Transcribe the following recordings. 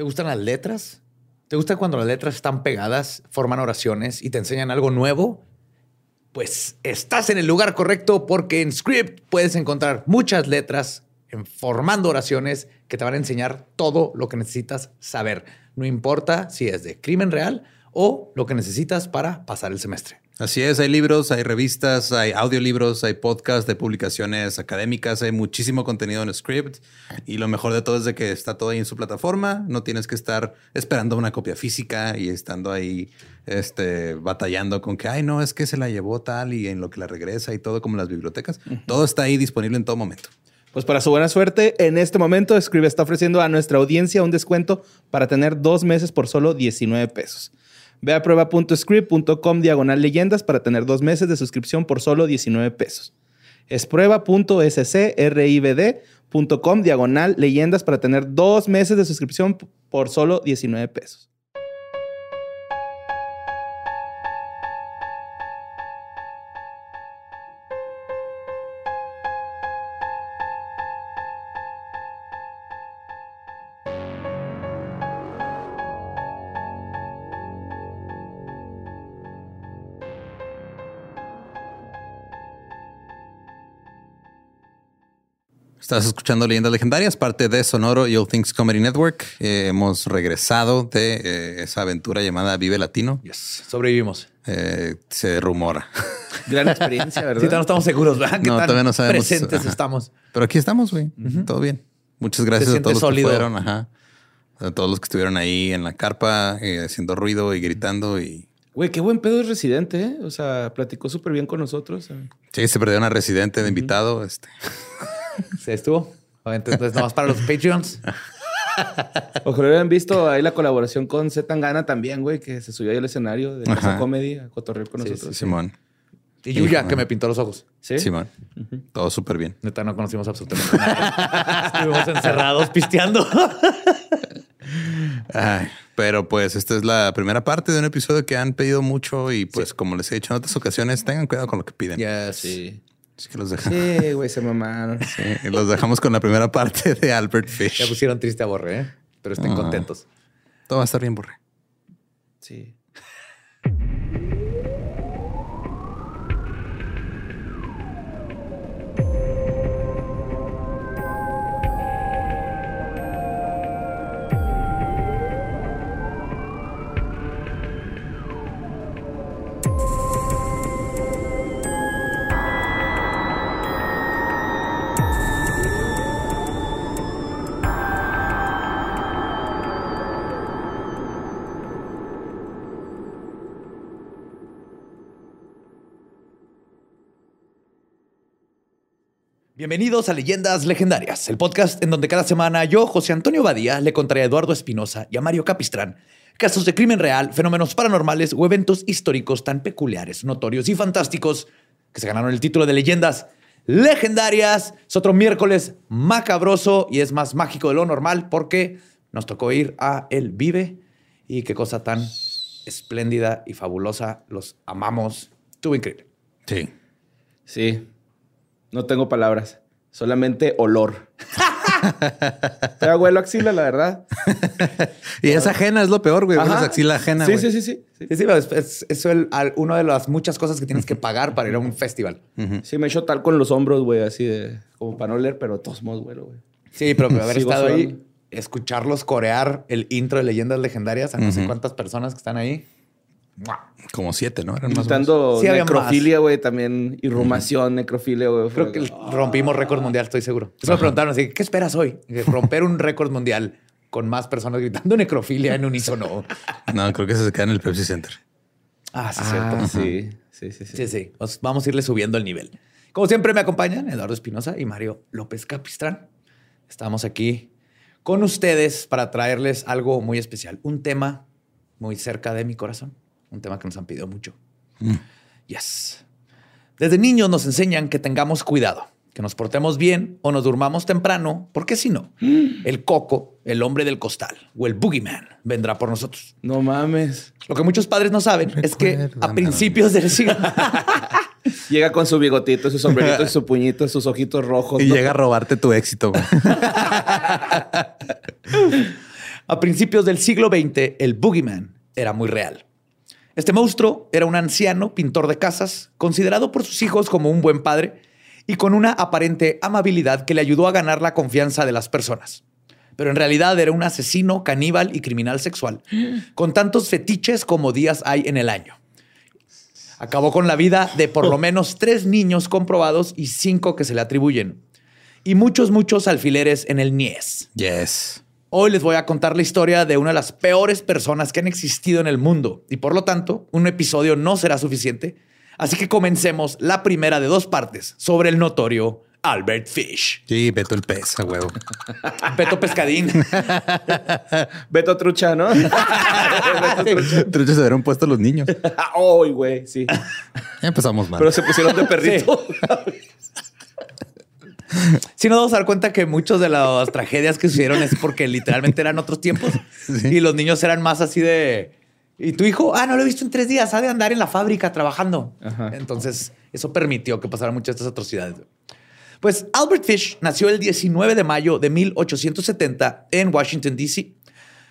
¿Te gustan las letras? ¿Te gusta cuando las letras están pegadas, forman oraciones y te enseñan algo nuevo? Pues estás en el lugar correcto porque en Script puedes encontrar muchas letras formando oraciones que te van a enseñar todo lo que necesitas saber. No importa si es de crimen real o lo que necesitas para pasar el semestre. Así es, hay libros, hay revistas, hay audiolibros, hay podcasts, hay publicaciones académicas, hay muchísimo contenido en Script y lo mejor de todo es de que está todo ahí en su plataforma, no tienes que estar esperando una copia física y estando ahí este, batallando con que, ay, no, es que se la llevó tal y en lo que la regresa y todo como las bibliotecas. Todo está ahí disponible en todo momento. Pues para su buena suerte, en este momento Scribe está ofreciendo a nuestra audiencia un descuento para tener dos meses por solo 19 pesos. Ve a prueba.script.com diagonal leyendas para tener dos meses de suscripción por solo 19 pesos. Es prueba.scribd.com diagonal leyendas para tener dos meses de suscripción por solo 19 pesos. Estás escuchando Leyendas Legendarias, parte de Sonoro y All Things Comedy Network. Eh, hemos regresado de eh, esa aventura llamada Vive Latino. Yes. Sobrevivimos. Eh, se rumora. Gran experiencia, ¿verdad? Sí, no estamos seguros, ¿verdad? No, todavía no sabemos. Presentes estamos. Pero aquí estamos, güey. Todo bien. Muchas gracias a todos los que fueron. Ajá. A todos los que estuvieron ahí en la carpa, haciendo ruido y gritando y Güey, qué buen pedo es Residente, ¿eh? O sea, platicó súper bien con nosotros. Sí, se perdió una Residente de invitado. Este. Se estuvo. Entonces, más para los Patreons. Ojalá hubieran visto ahí la colaboración con Z Tangana también, güey, que se subió ahí al escenario de esa Comedy a cotorrear con nosotros. Simón. Y Yuya, que me pintó los ojos. Sí. Simón. Todo súper bien. Neta, no conocimos absolutamente nada. Estuvimos encerrados pisteando. pero pues esta es la primera parte de un episodio que han pedido mucho y pues como les he dicho en otras ocasiones, tengan cuidado con lo que piden. Ya, sí. Que los dejamos. Sí, güey, se mamaron. Sí, los dejamos con la primera parte de Albert Fish. Ya pusieron triste a Borre, ¿eh? pero estén contentos. Todo va a estar bien, Borre. Sí. Bienvenidos a Leyendas Legendarias, el podcast en donde cada semana yo, José Antonio Badía, le contaré a Eduardo Espinosa y a Mario Capistrán casos de crimen real, fenómenos paranormales o eventos históricos tan peculiares, notorios y fantásticos que se ganaron el título de Leyendas Legendarias. Es otro miércoles macabroso y es más mágico de lo normal porque nos tocó ir a El Vive y qué cosa tan espléndida y fabulosa. Los amamos. Estuvo increíble. Sí. Sí. No tengo palabras. Solamente olor. Te abuelo axila, la verdad. y es ajena, es lo peor, güey. Es axila ajena. Sí, sí, sí, sí, sí. es, es, una de las muchas cosas que tienes que pagar para ir a un festival. Sí, me hecho tal con los hombros, güey, así de como para no leer, pero todos modos, güey. Sí, pero haber estado ahí, escucharlos corear el intro de leyendas legendarias a no sé cuántas personas que están ahí. Como siete, ¿no? Eran más sí, necrofilia, güey, también. Irrumación, necrofilia, güey. Creo que rompimos récord mundial, estoy seguro. Eso me preguntaron así, ¿qué esperas hoy? Romper un récord mundial con más personas gritando necrofilia en unísono. No, creo que se queda en el Pepsi Center. Ah, sí, cierto. Ah, sí. Sí, sí, sí. Sí, vamos a irle subiendo el nivel. Como siempre me acompañan Eduardo Espinosa y Mario López Capistrán. Estamos aquí con ustedes para traerles algo muy especial, un tema muy cerca de mi corazón un tema que nos han pedido mucho. Mm. Yes. Desde niños nos enseñan que tengamos cuidado, que nos portemos bien o nos durmamos temprano, porque si no, mm. el coco, el hombre del costal o el boogeyman vendrá por nosotros. No mames. Lo que muchos padres no saben es que a principios del siglo... Llega con su bigotito, su sombrerito, su puñito, sus ojitos rojos. Y llega a robarte tu éxito. A principios del siglo XX, el Boogeyman era muy real. Este monstruo era un anciano pintor de casas, considerado por sus hijos como un buen padre y con una aparente amabilidad que le ayudó a ganar la confianza de las personas. Pero en realidad era un asesino, caníbal y criminal sexual, con tantos fetiches como días hay en el año. Acabó con la vida de por lo menos tres niños comprobados y cinco que se le atribuyen. Y muchos, muchos alfileres en el Nies. Yes. Hoy les voy a contar la historia de una de las peores personas que han existido en el mundo. Y por lo tanto, un episodio no será suficiente. Así que comencemos la primera de dos partes sobre el notorio Albert Fish. Sí, Beto el pez, a huevo. Beto Pescadín. Beto Trucha, ¿no? Truchas se hubieran puesto los niños. Ay, güey, sí. Empezamos mal. Pero se pusieron de perrito. Si nos vamos a dar cuenta que muchas de las tragedias que sucedieron es porque literalmente eran otros tiempos y los niños eran más así de. ¿Y tu hijo? Ah, no lo he visto en tres días. Ha de andar en la fábrica trabajando. Ajá. Entonces, eso permitió que pasaran muchas de estas atrocidades. Pues Albert Fish nació el 19 de mayo de 1870 en Washington, D.C.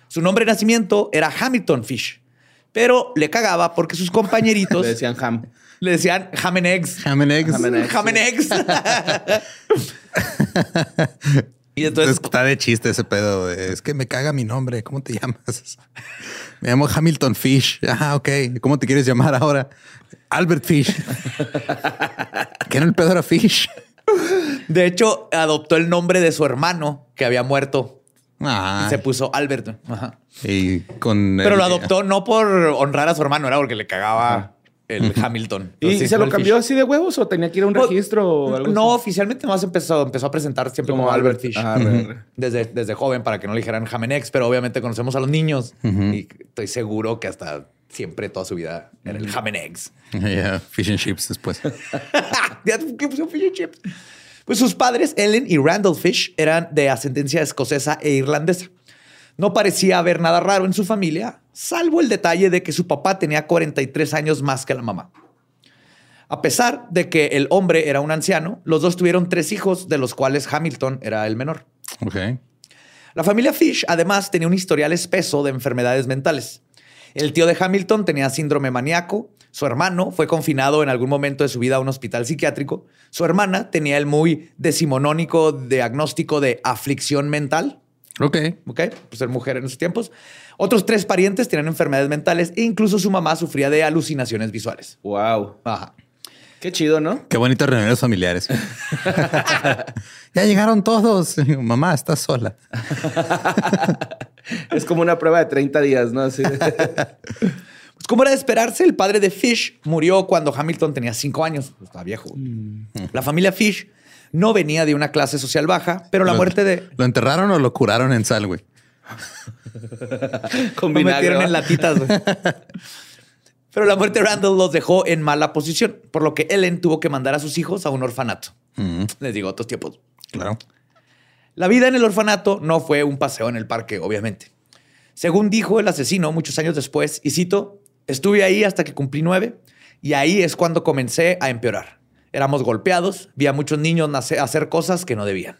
Su nombre de nacimiento era Hamilton Fish, pero le cagaba porque sus compañeritos Le decían ham. le decían ham and eggs. Ham and eggs. Ham and eggs. Ham and eggs. y entonces, Está de chiste ese pedo. de, Es que me caga mi nombre. ¿Cómo te llamas? Me llamo Hamilton Fish. Ah, ok. ¿Cómo te quieres llamar ahora? Albert Fish. ¿Qué no el pedo era Fish? de hecho, adoptó el nombre de su hermano que había muerto Ah, y se puso Albert. Ajá. y con Pero el- lo adoptó no por honrar a su hermano, era porque le cagaba el Hamilton. ¿Y se lo cambió Fish. así de huevos o tenía que ir a un Pues, registro o algo No, así? oficialmente más empezó, empezó a presentar siempre como, Albert Fish. Ah. Desde, desde joven para que no le dijeran Jamenex, pero obviamente conocemos a los niños y estoy seguro que hasta siempre toda su vida era el Jamenex. Yeah, fish and chips después. ¿qué puso fish and chips? Pues sus padres, Ellen y Randall Fish, eran de ascendencia escocesa e irlandesa. No parecía haber nada raro en su familia, salvo el detalle de que su papá tenía 43 años más que la mamá. A pesar de que el hombre era un anciano, los dos tuvieron tres hijos, de los cuales Hamilton era el menor. Ok. La familia Fish además tenía un historial espeso de enfermedades mentales. El tío de Hamilton tenía síndrome maníaco, su hermano fue confinado en algún momento de su vida a un hospital psiquiátrico, su hermana tenía el muy decimonónico diagnóstico de aflicción mental, Ok. ¿ok? Pues ser mujer en esos tiempos. Otros tres parientes tenían enfermedades mentales e incluso su mamá sufría de alucinaciones visuales. Wow. Ajá. Qué chido, ¿no? Qué bonitas reuniones familiares. ya llegaron todos. Mamá, estás sola. Es como una prueba de 30 días, ¿no? Así de- Pues como era de esperarse, el padre de Fish murió cuando Hamilton tenía cinco años. Pues, Estaba viejo. La familia Fish no venía de una clase social baja, pero la Lo- muerte de... ¿Lo enterraron o lo curaron en sal, güey? con Lo metieron en latitas. güey. Pero la muerte de Randall los dejó en mala posición, por lo que Ellen tuvo que mandar a sus hijos a un orfanato. Mm, Les digo, otros tiempos. claro. La vida en el orfanato no fue un paseo en el parque, obviamente. Según dijo el asesino muchos años después, y cito, estuve ahí hasta que cumplí nueve, y ahí es cuando comencé a empeorar. Éramos golpeados, vi a muchos niños hacer cosas que no debían.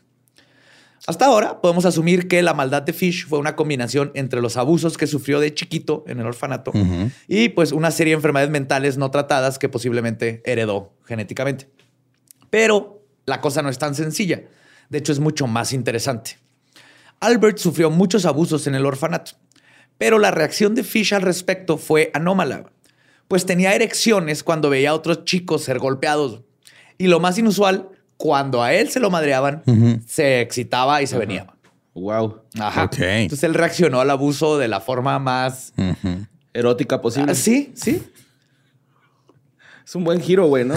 Hasta ahora podemos asumir que la maldad de Fish fue una combinación entre los abusos que sufrió de chiquito en el orfanato y pues una serie de enfermedades mentales no tratadas que posiblemente heredó genéticamente. Pero la cosa no es tan sencilla. De hecho, es mucho más interesante. Albert sufrió muchos abusos en el orfanato, pero la reacción de Fish al respecto fue anómala, pues tenía erecciones cuando veía a otros chicos ser golpeados. Y lo más inusual, cuando a él se lo madreaban, se excitaba y se venía. Wow. Ajá. Ok. Entonces él reaccionó al abuso de la forma más... Erótica posible. Ah, sí, sí. Es un buen giro, güey, ¿no?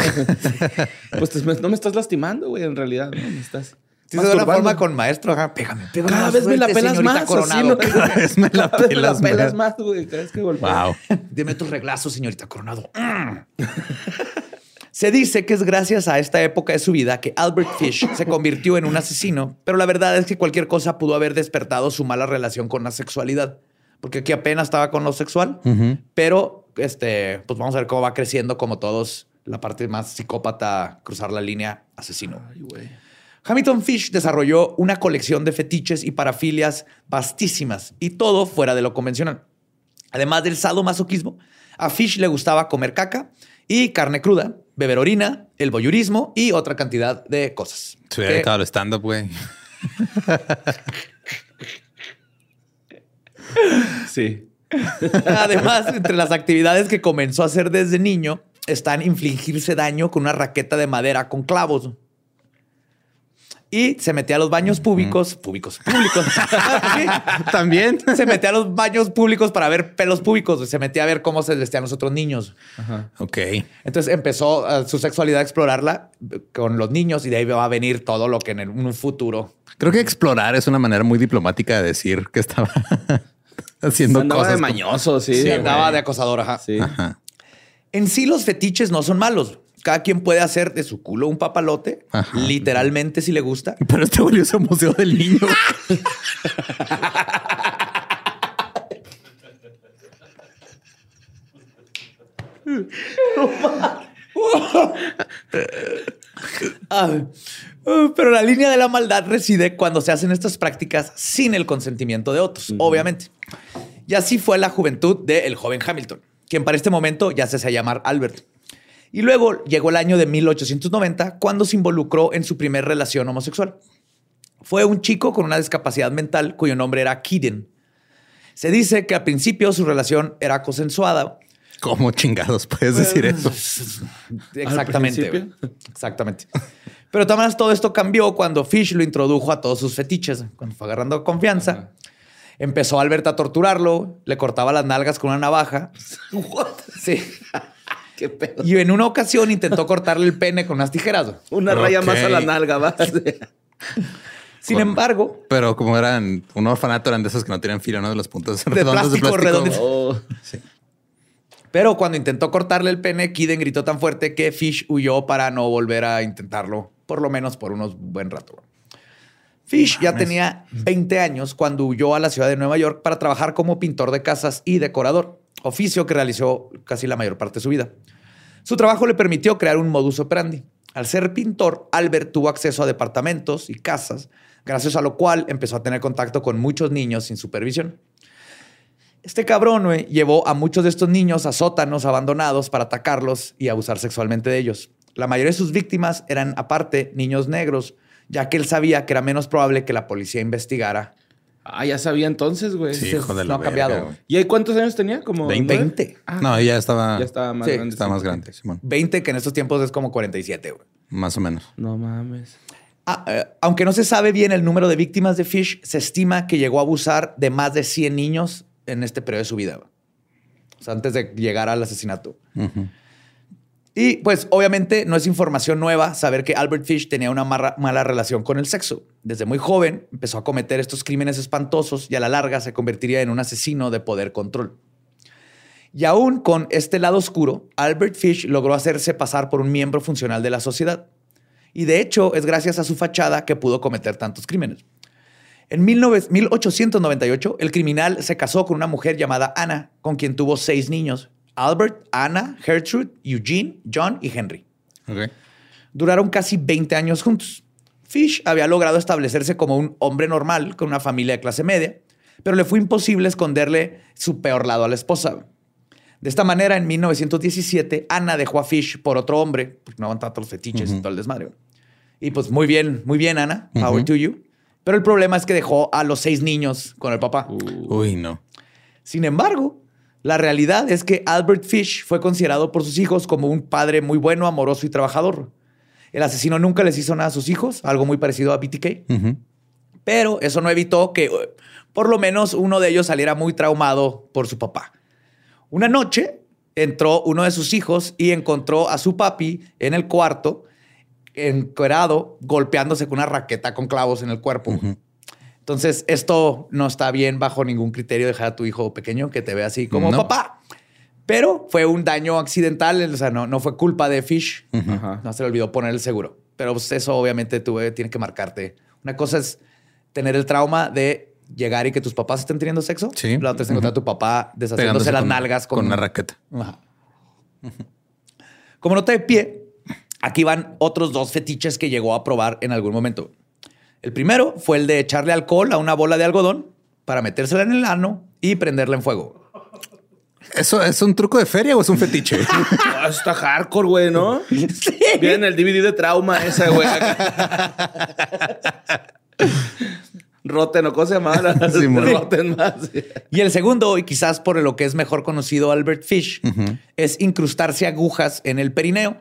pues te- no me estás lastimando, güey, en realidad. ¿no? Me estás Sí, de una masturbando. forma con maestro, ajá, pégame, pégame. Cada vez me la pelas más. Coronado. Cada vez me la Cada pelas me la pelas más. güey. Cada vez que golpea. Wow. Deme tus reglazos, señorita Coronado. Se dice que es gracias a esta época de su vida que Albert Fish se convirtió en un asesino, pero la verdad es que cualquier cosa pudo haber despertado su mala relación con la sexualidad, porque aquí apenas estaba con lo sexual, pero este, pues vamos a ver cómo va creciendo como todos la parte más psicópata, cruzar la línea asesino. Ay. Hamilton Fish desarrolló una colección de fetiches y parafilias vastísimas y todo fuera de lo convencional. Además del sadomasoquismo, a Fish le gustaba comer caca y carne cruda, beber orina, el voyurismo y otra cantidad de cosas. Se hubiera dedicado al stand-up, güey. Sí. Además, entre las actividades que comenzó a hacer desde niño están infligirse daño con una raqueta de madera con clavos. Y se metía a los baños públicos, públicos, públicos. Sí. También. Se metía a los baños públicos para ver pelos públicos. Se metía a ver cómo se vestían los otros niños. Ok. Entonces empezó su sexualidad a explorarla con los niños y de ahí va a venir todo lo que en el- un futuro. Creo que explorar es una manera muy diplomática de decir que estaba haciendo Andaba cosas. de mañoso, sí. Sí, güey. andaba de acosador. Ajá. Sí. Ajá. En sí, los fetiches no son malos. Cada quien puede hacer de su culo un papalote, Ajá. literalmente si le gusta. Pero este volvió ese museo del niño. Pero la línea de la maldad reside cuando se hacen estas prácticas sin el consentimiento de otros, obviamente. Y así fue la juventud del joven Hamilton, quien para este momento ya se hacía llamar Albert. Y luego llegó el año de 1890 cuando se involucró en su primer relación homosexual. Fue un chico con una discapacidad mental cuyo nombre era Kiden. Se dice que al principio su relación era consensuada, ¿Cómo chingados puedes decir eso? Exactamente. principio? güey. Exactamente. Pero también todo esto cambió cuando Fish lo introdujo a todos sus fetiches. Cuando fue agarrando confianza, empezó Albert a torturarlo, le cortaba las nalgas con una navaja. Sí. Qué pedo. Y en una ocasión intentó cortarle el pene con unas tijeras. Una raya más a la nalga, va. Sin Con- embargo, Pero como eran un orfanato, eran de esos que no tienen filo, ¿no? De los puntos De redondos de plástico, plástico. redonditos. Oh. pero cuando intentó cortarle el pene, Kiden gritó tan fuerte que Fish huyó para no volver a intentarlo, por lo menos por unos buen rato. Fish ya tenía 20 años cuando huyó a la ciudad de Nueva York para trabajar como pintor de casas y decorador, oficio que realizó casi la mayor parte de su vida. Su trabajo le permitió crear un modus operandi. Al ser pintor, Albert tuvo acceso a departamentos y casas, gracias a lo cual empezó a tener contacto con muchos niños sin supervisión. Este cabrón güey, llevó a muchos de estos niños a sótanos abandonados para atacarlos y abusar sexualmente de ellos. La mayoría de sus víctimas eran, aparte, niños negros, ya que él sabía que era menos probable que la policía investigara. Ah, ya sabía entonces, güey. Sí, hijo de no la ha cambiado. güey. ¿Y ahí cuántos años tenía? Como 20. nueve? 20. Ah, No, ya estaba, ya estaba más Sí, grande. estaba más grande, Simón. 20 que en estos tiempos es como 47. güey. Más o menos. No mames. Ah, eh, aunque no se sabe bien el número de víctimas de Fish, se estima que llegó a abusar de más de 100 niños en este periodo de su vida. güey. O sea, antes de llegar al asesinato. Ujú. Y pues obviamente no es información nueva saber que Albert Fish tenía una mala relación con el sexo. Desde muy joven empezó a cometer estos crímenes espantosos y a la larga se convertiría en un asesino de poder control. Y aún con este lado oscuro, Albert Fish logró hacerse pasar por un miembro funcional de la sociedad. Y de hecho es gracias a su fachada que pudo cometer tantos crímenes. En 19 1898, el criminal se casó con una mujer llamada Anna, con quien tuvo seis niños. Albert, Anna, Gertrude, Eugene, John y Henry. Ok. Duraron casi 20 años juntos. Fish había logrado establecerse como un hombre normal con una familia de clase media, pero le fue imposible esconderle su peor lado a la esposa. De esta manera, en 1917, Anna dejó a Fish por otro hombre, porque no aguantaba todos los fetiches y todo el desmadre. Y pues muy bien, muy bien, Ana. Power to you. Pero el problema es que dejó a los seis niños con el papá. Uy, no. Sin embargo, la realidad es que Albert Fish fue considerado por sus hijos como un padre muy bueno, amoroso y trabajador. El asesino nunca les hizo nada a sus hijos, algo muy parecido a BTK, pero eso no evitó que eh, por lo menos uno de ellos saliera muy traumado por su papá. Una noche entró uno de sus hijos y encontró a su papi en el cuarto, encuerado, golpeándose con una raqueta con clavos en el cuerpo. Entonces, esto no está bien bajo ningún criterio dejar a tu hijo pequeño que te vea así como No. papá. Pero fue un daño accidental, o sea, no, no fue culpa de Fish. No se le olvidó poner el seguro. Pero pues, eso obviamente tú eh, tiene que marcarte. Una cosa es tener el trauma de llegar y que tus papás estén teniendo sexo. Sí. La otra es encontrar a tu papá deshaciéndose Pegándose las con- nalgas con, con una raqueta. Ajá. Como nota de pie, Aquí van otros dos fetiches que llegó a probar en algún momento. El primero fue el de echarle alcohol a una bola de algodón para metérsela en el ano y prenderla en fuego. ¿Eso es un truco de feria o es un fetiche? Ah, está hardcore, güey, ¿no? Sí. Viene el DVD de trauma esa, güey. Roten, ¿o cómo se llama? La- Sí, mon. Roten más. Y el segundo, y quizás por lo que es mejor conocido Albert Fish, es incrustarse agujas en el perineo,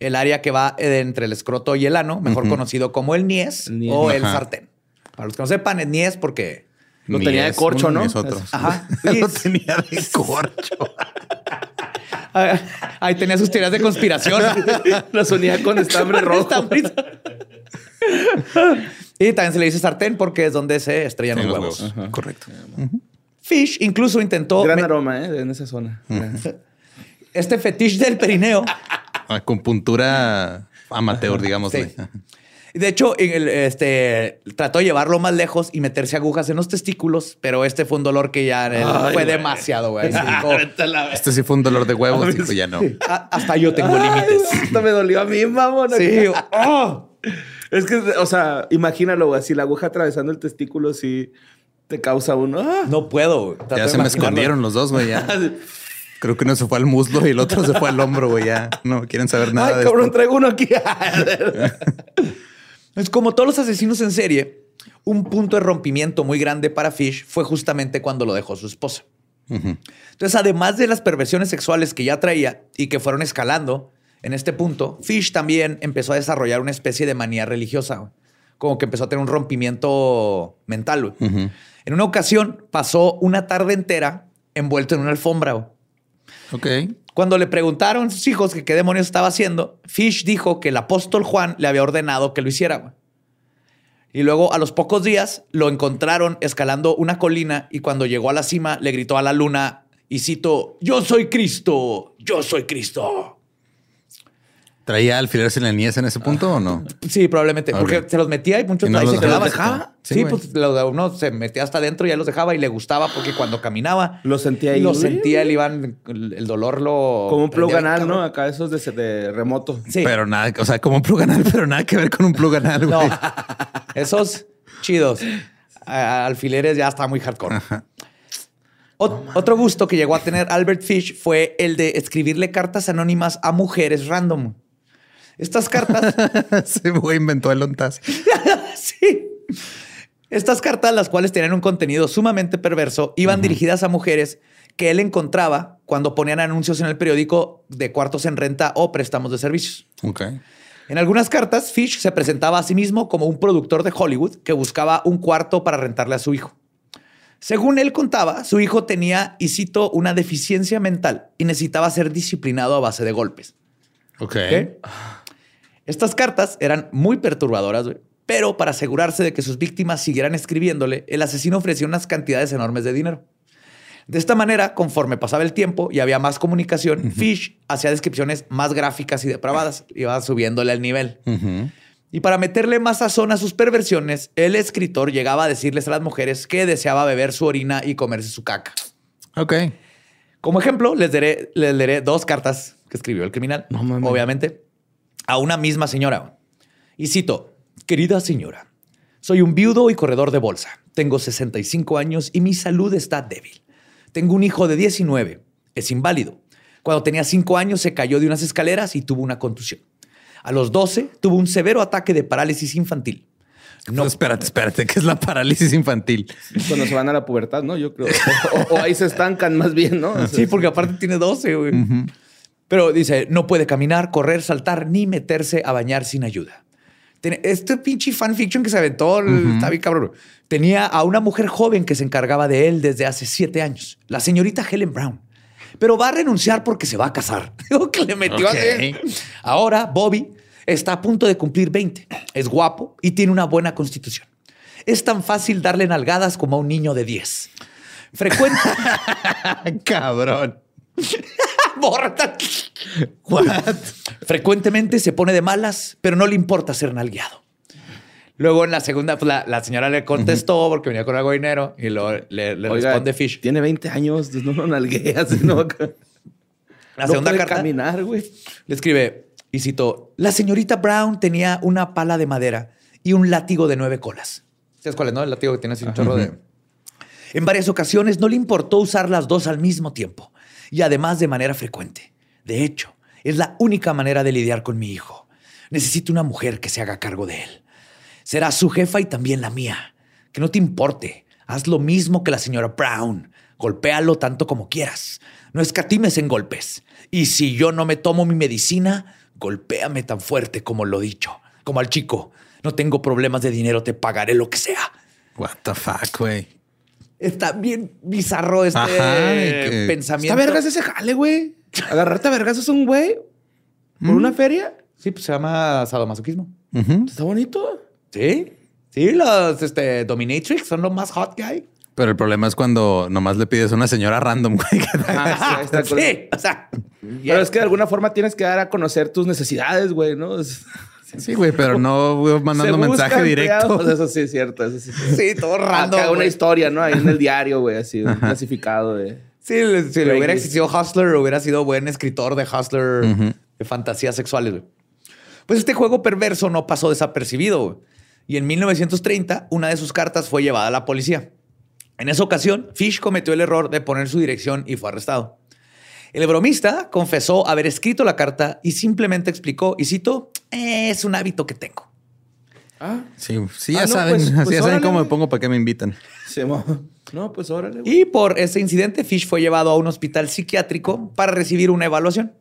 el área que va eh, entre el escroto y el ano, mejor conocido como el niés, El niés. o el sartén. Para los que no sepan, el niés porque... Lo tenía de es corcho, uno ¿no? es otro. Ajá. Lo tenía de corcho. Ah, Ahí tenía sus teorías de conspiración. La sonía con estambre rojo. Y también se le dice sartén porque es donde se estrellan los los huevos. huevos. Correcto. Fish incluso intentó Gran aroma, ¿eh? En esa zona. este fetiche del perineo. Acupuntura amateur, digamos. Sí. De hecho, el- este, trató de llevarlo más lejos y meterse agujas en los testículos, pero este fue un dolor que ya Ay, fue güey. demasiado, güey. Este sí fue un dolor de huevos, dijo ya no. "Ah, hasta yo tengo límites. Esto me dolió a mí, mamón. Sí. ¡oh! Es que, o sea, imagínalo, güey. Si la aguja atravesando el testículo, sí te causa uno. ¡ah! No puedo. güey. Ya se me escondieron los dos, güey. Ya. Creo que uno se fue al muslo y el otro se fue al hombro, güey. Ya no quieren saber nada Ay, de cabrón, esto. traigo uno aquí. Es como todos los asesinos en serie, un punto de rompimiento muy grande para Fish fue justamente cuando lo dejó su esposa. Entonces, además de las perversiones sexuales que ya traía y que fueron escalando en este punto, Fish también empezó a desarrollar una especie de manía religiosa, como que empezó a tener un rompimiento mental. En una ocasión pasó una tarde entera envuelto en una alfombra. Cuando le preguntaron a sus hijos que qué demonios estaba haciendo, Fish dijo que el apóstol Juan le había ordenado que lo hiciera. Y luego a los pocos días lo encontraron escalando una colina y cuando llegó a la cima le gritó a la luna y cito, yo soy Cristo, yo soy Cristo. ¿Traía alfileres en la niñez en ese punto o no? Sí, probablemente, porque se los metía y muchos ¿Y no ahí los se dejaba? quedaban. ¿Dejaba? Sí, pues lo uno se metía hasta adentro y ya los dejaba y le gustaba porque cuando caminaba Lo sentía ahí. lo sentía, el Iván, el, el dolor lo... Como un plug anal, ¿no? Acá esos de, de remoto. Sí. Pero nada, o sea, como un plug anal, pero nada que ver con un plug anal, No, güey. esos chidos. Alfileres ya está muy hardcore. Ot- otro gusto que llegó a tener Albert Fish fue el de escribirle cartas anónimas a mujeres random. Estas cartas, güey inventó el ontas. sí. Estas cartas, las cuales tenían un contenido sumamente perverso, iban dirigidas a mujeres que él encontraba cuando ponían anuncios en el periódico de cuartos en renta o préstamos de servicios. Ok. En algunas cartas, Fish se presentaba a sí mismo como un productor de Hollywood que buscaba un cuarto para rentarle a su hijo. Según él contaba, su hijo tenía, y cito, una deficiencia mental y necesitaba ser disciplinado a base de golpes. Ok. ¿ok? Estas cartas eran muy perturbadoras, pero para asegurarse de que sus víctimas siguieran escribiéndole, el asesino ofrecía unas cantidades enormes de dinero. De esta manera, conforme pasaba el tiempo y había más comunicación, Fish hacía descripciones más gráficas y depravadas, iba subiéndole el nivel. Y para meterle más sazón a sus perversiones, el escritor llegaba a decirles a las mujeres que deseaba beber su orina y comerse su caca. Ok. Como ejemplo, les daré, les leeré dos cartas que escribió el criminal, No obviamente, a una misma señora. Y cito, querida señora, soy un viudo y corredor de bolsa. Tengo 65 años y mi salud está débil. Tengo un hijo de 19. Es inválido. Cuando tenía 5 años se cayó de unas escaleras y tuvo una contusión. A los 12 tuvo un severo ataque de parálisis infantil. No, espérate, espérate, que es la parálisis infantil. Cuando se van a la pubertad, ¿no? Yo creo. O, o ahí se estancan más bien, ¿no? O sea, Sí, porque aparte tiene 12, güey. Pero dice, no puede caminar, correr, saltar, ni meterse a bañar sin ayuda. Este pinche fanfiction que se aventó, el- está bien cabrón. Tenía a una mujer joven que se encargaba de él desde hace siete años, la señorita Helen Brown. Pero va a renunciar porque se va a casar. Digo que le metió Ok. así. Ahora Bobby está a punto de cumplir 20. Es guapo y tiene una buena constitución. Es tan fácil darle nalgadas como a un niño de 10. Frecuente. Cabrón. Borra. Frecuentemente se pone de malas, pero no le importa ser nalgueado. Luego en la segunda, pues, la, la señora le contestó porque venía con algo de dinero y luego le, le Oiga, responde Fish. Tiene 20 años, pues, no lo nalgueas, ¿no? La No segunda puede carta caminar, güey. le escribe: Y cito, la señorita Brown tenía una pala de madera y un látigo de nueve colas. ¿Sabes cuál es, no? El látigo que tiene así un chorro de... En varias ocasiones no le importó usar las dos al mismo tiempo y además de manera frecuente. De hecho, es la única manera de lidiar con mi hijo. Necesito una mujer que se haga cargo de él. Será su jefa y también la mía. Que no te importe. Haz lo mismo que la señora Brown. Golpéalo tanto como quieras. No escatimes en golpes. Y si yo no me tomo mi medicina, golpéame tan fuerte como lo dicho. Como al chico. No tengo problemas de dinero, te pagaré lo que sea. What the fuck, güey. Está bien bizarro este Ajá, que- pensamiento. Está vergas ese jale, güey. Agarrarte a vergas es un güey por una feria. Sí, pues se llama sadomasoquismo. Ujú. Está bonito. Sí. Sí, los este, dominatrix son los más hot guy. Pero el problema es cuando nomás le pides a una señora random, güey. que te- Ah, sí, o sea. Pero es que de alguna forma tienes que dar a conocer tus necesidades, güey, ¿no? Es- Sí, güey, pero no mandando Se mensaje directo. empleados. Eso sí es cierto. Eso sí, es cierto. Sí, todo random. Acá una historia, ¿no? Ahí en el diario, güey, así, un clasificado de... Sí, le- si le hubiera existido Hustler, hubiera sido buen escritor de Hustler de fantasías sexuales. güey. Pues este juego perverso no pasó desapercibido. güey. Y en 1930, una de sus cartas fue llevada a la policía. En esa ocasión, Fish cometió el error de poner su dirección y fue arrestado. El bromista confesó haber escrito la carta y simplemente explicó, y cito, "Eh, es un hábito que tengo. Ah, Sí, sí, Ah, ya no, saben, pues- así pues ya saben cómo me pongo para qué me invitan. mo- No, pues órale, güey. Y por ese incidente, Fish fue llevado a un hospital psiquiátrico para recibir una evaluación.